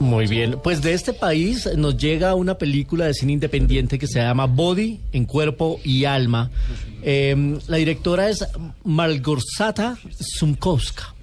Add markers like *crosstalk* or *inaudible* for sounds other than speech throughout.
Muy bien, pues de este país nos llega una película de cine independiente que se llama Body en cuerpo y alma. Eh, la directora es Malgorzata Sumkowska.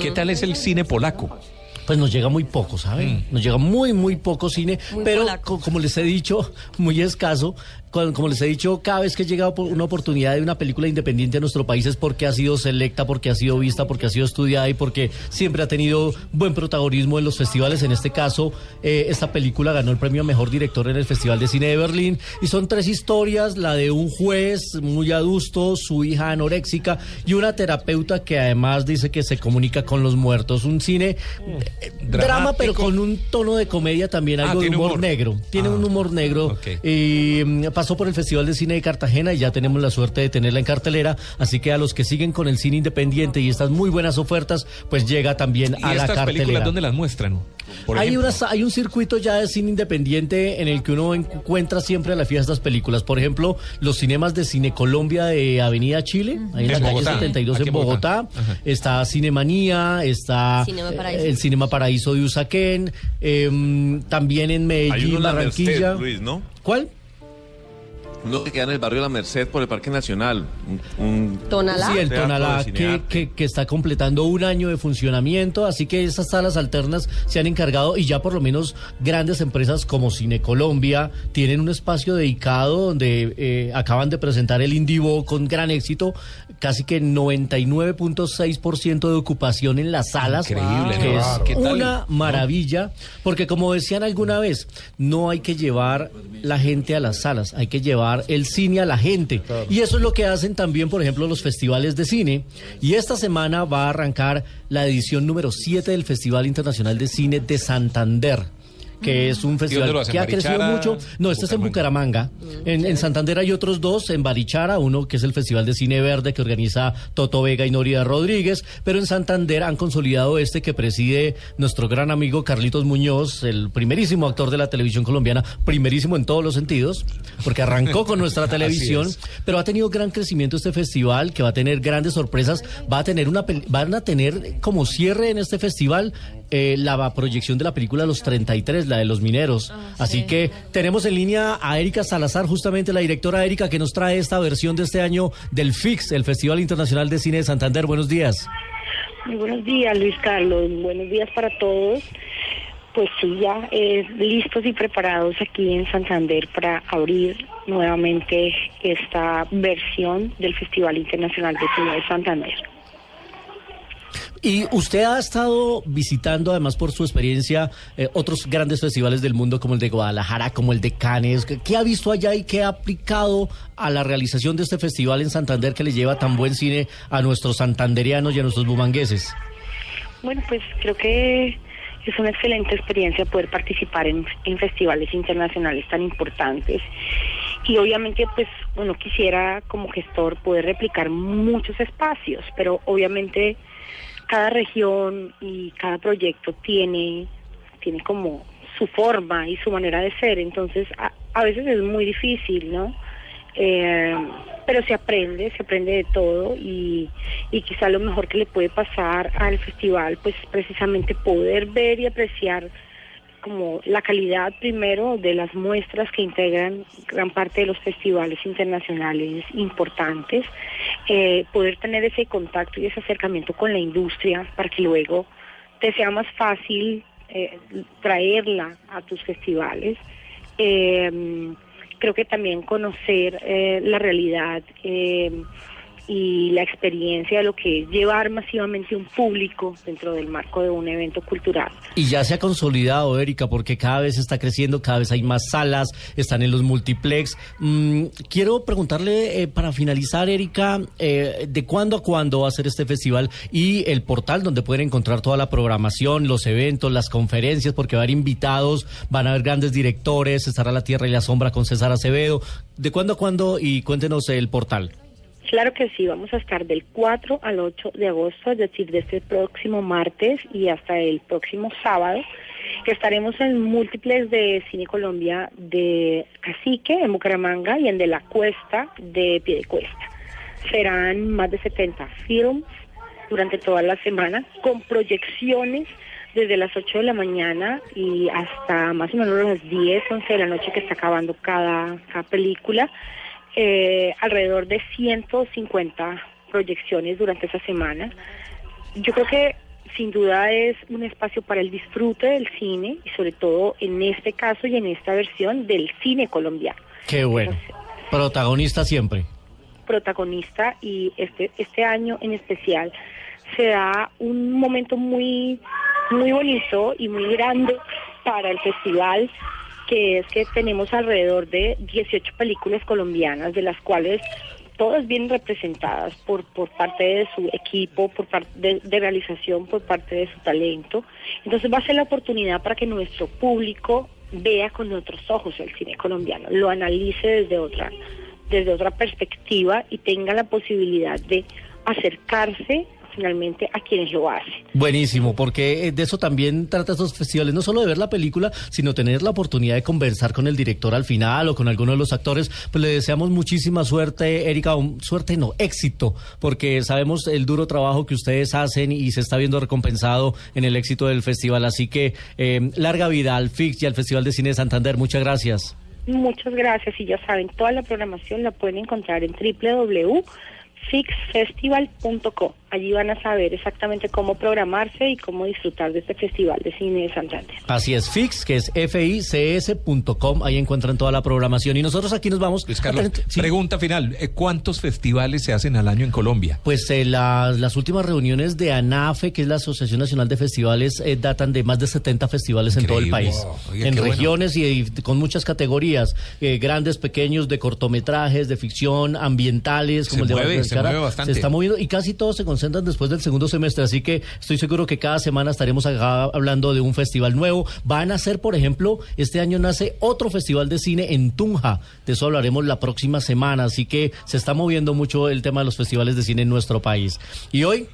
¿Qué tal es el cine polaco? Pues nos llega muy poco, ¿saben? Nos llega muy, muy poco cine, pero co- como les he dicho, muy escaso. Cuando- Como les he dicho, cada vez que llega por- una oportunidad de una película independiente a nuestro país es porque ha sido selecta, porque ha sido vista, porque ha sido estudiada y porque siempre ha tenido buen protagonismo en los festivales. En este caso, eh, esta película ganó el premio a Mejor Director en el Festival de Cine de Berlín. Y son tres historias, la de un juez muy adusto, su hija anoréxica y una terapeuta que además dice que se comunica con los muertos. Un cine eh, drama, pero con un tono de comedia también, Ah, algo de humor, humor. negro. Tiene Ah, un humor negro. ok. Y mm, pasó por el Festival de Cine de Cartagena y ya tenemos la suerte de tenerla en cartelera. Así que a los que siguen con el cine independiente y estas muy buenas ofertas, pues llega también ¿Y a la estas películas cartelera. dónde las muestran? Por Hay, unas- hay un circuito ya de cine independiente en el que uno encuentra siempre a la fiesta estas películas. Por ejemplo, los cinemas de Cine Colombia de Avenida Chile, ahí en la calle Bogotá, 72 aquí en Bogotá. Bogotá. Está Cinemanía, está Cinema eh, Paraíso. el Cinema Paraíso de Usaquén, em, también en Hay Medellín, uno Barranquilla. Merced, Luis, ¿no? ¿Cuál? Uno que queda en el barrio de la Merced por el Parque Nacional. Un, un- Tonalá. Sí, el Tonalá, que, cinearte. que, que está completando un año de funcionamiento, así que esas salas alternas se han encargado y ya por lo menos grandes empresas como Cine Colombia tienen un espacio dedicado donde eh, acaban de presentar el Indivo con gran éxito, casi que 99.6% de ocupación en las salas. Increíble, que ¿no? es ¿Qué tal? una maravilla, porque como decían alguna vez, no hay que llevar la gente a las salas, hay que llevar el cine a la gente. Y eso es lo que hacen también, por ejemplo, los festivales de cine. Y esta semana va a arrancar la edición número 7 del Festival Internacional de Cine de Santander que es un festival que ha crecido mucho. No, este es en Bucaramanga. En, en Santander hay otros dos, en Barichara, uno que es el Festival de Cine Verde que organiza Toto Vega y Norida Rodríguez, pero en Santander han consolidado este que preside nuestro gran amigo Carlitos Muñoz, el primerísimo actor de la televisión colombiana, primerísimo en todos los sentidos, porque arrancó con nuestra *laughs* televisión, pero ha tenido gran crecimiento este festival, que va a tener grandes sorpresas, va a tener una van a tener como cierre en este festival eh, la proyección de la película Los 33, la de los mineros. Así que tenemos en línea a Erika Salazar, justamente la directora Erika, que nos trae esta versión de este año del FIX, el Festival Internacional de Cine de Santander. Buenos días. Muy buenos días, Luis Carlos. Buenos días para todos. Pues sí, ya eh, listos y preparados aquí en Santander para abrir nuevamente esta versión del Festival Internacional de Cine de Santander. Y usted ha estado visitando, además por su experiencia, eh, otros grandes festivales del mundo como el de Guadalajara, como el de Cannes. ¿Qué, ha visto allá y qué ha aplicado a la realización de este festival en Santander que le lleva tan buen cine a nuestros santanderianos y a nuestros bumangueses? Bueno, pues creo que es una excelente experiencia poder participar en, en festivales internacionales tan importantes. Y obviamente, pues uno quisiera como gestor poder replicar muchos espacios, pero obviamente cada región y cada proyecto tiene, tiene como su forma y su manera de ser, entonces a, a veces es muy difícil, ¿no? Eh, pero se aprende, se aprende de todo y, y quizá lo mejor que le puede pasar al festival, pues precisamente poder ver y apreciar como la calidad primero de las muestras que integran gran parte de los festivales internacionales importantes, eh, poder tener ese contacto y ese acercamiento con la industria para que luego te sea más fácil eh, traerla a tus festivales. Eh, creo que también conocer eh, la realidad eh, y la experiencia de lo que es llevar masivamente un público dentro del marco de un evento cultural. Y ya se ha consolidado, Erika, porque cada vez está creciendo, cada vez hay más salas, están en los multiplex. Mm, quiero preguntarle eh, para finalizar, Erika, eh, ¿de cuándo a cuándo va a ser este festival y el portal donde pueden encontrar toda la programación, los eventos, las conferencias, porque va a haber invitados, van a haber grandes directores, estará La Tierra y la Sombra con César Acevedo. ¿De cuándo a cuándo? Y cuéntenos el portal. Claro que sí, vamos a estar del 4 al 8 de agosto, es decir, desde el próximo martes y hasta el próximo sábado, que estaremos en múltiples de Cine Colombia de Cacique, en Bucaramanga, y en De la Cuesta, de Piedecuesta. Serán más de 70 films durante toda la semana, con proyecciones desde las 8 de la mañana y hasta más o menos las 10, 11 de la noche que está acabando cada película eh, alrededor de 150 proyecciones durante esa semana. Yo creo que sin duda es un espacio para el disfrute del cine y sobre todo en este caso y en esta versión del cine colombiano. Qué bueno. protagonista siempre. Protagonista y este este año en especial se da un momento muy muy bonito y muy grande para el festival que es que tenemos alrededor de 18 películas colombianas, de las cuales todas bien representadas por, por parte de su equipo, por parte de, realización, por parte de su talento. Entonces va a ser la oportunidad para que nuestro público vea con otros ojos el cine colombiano, lo analice desde otra, desde otra perspectiva y tenga la posibilidad de acercarse finalmente a quienes lo hacen. Buenísimo, porque eh, de eso también trata estos festivales, no solo de ver la película, sino tener la oportunidad de conversar con el director al final o con alguno de los actores. Pues le deseamos muchísima suerte, Erika, suerte no, éxito, porque sabemos el duro trabajo que ustedes hacen y se está viendo recompensado en el éxito del festival. Así que eh, larga vida al FIX y al Festival de Cine de Santander. Muchas gracias. Muchas gracias y ya saben, toda la programación la pueden encontrar en www fixfestival.co. Allí van a saber exactamente cómo programarse y cómo disfrutar de este Festival de Cine de Santander. Así es, Fix, que es fics.com, ahí encuentran toda la programación. Y nosotros aquí nos vamos... Luis Carlos, pregunta final, eh, ¿cuántos festivales se hacen al año en Colombia? Pues eh, las últimas reuniones de ANAFE, que es la Asociación Nacional de Festivales, eh, datan de más de 70 festivales en todo el país. en regiones y, con muchas categorías, grandes, pequeños, de cortometrajes, de ficción, ambientales, como el de se está moviendo y casi todos se después del segundo semestre, así que estoy seguro que cada semana estaremos hablando de un festival nuevo. Van a ser, por ejemplo, este año nace otro festival de cine en Tunja, de eso hablaremos la próxima semana, así que se está moviendo mucho el tema de los festivales de cine en nuestro país. Y hoy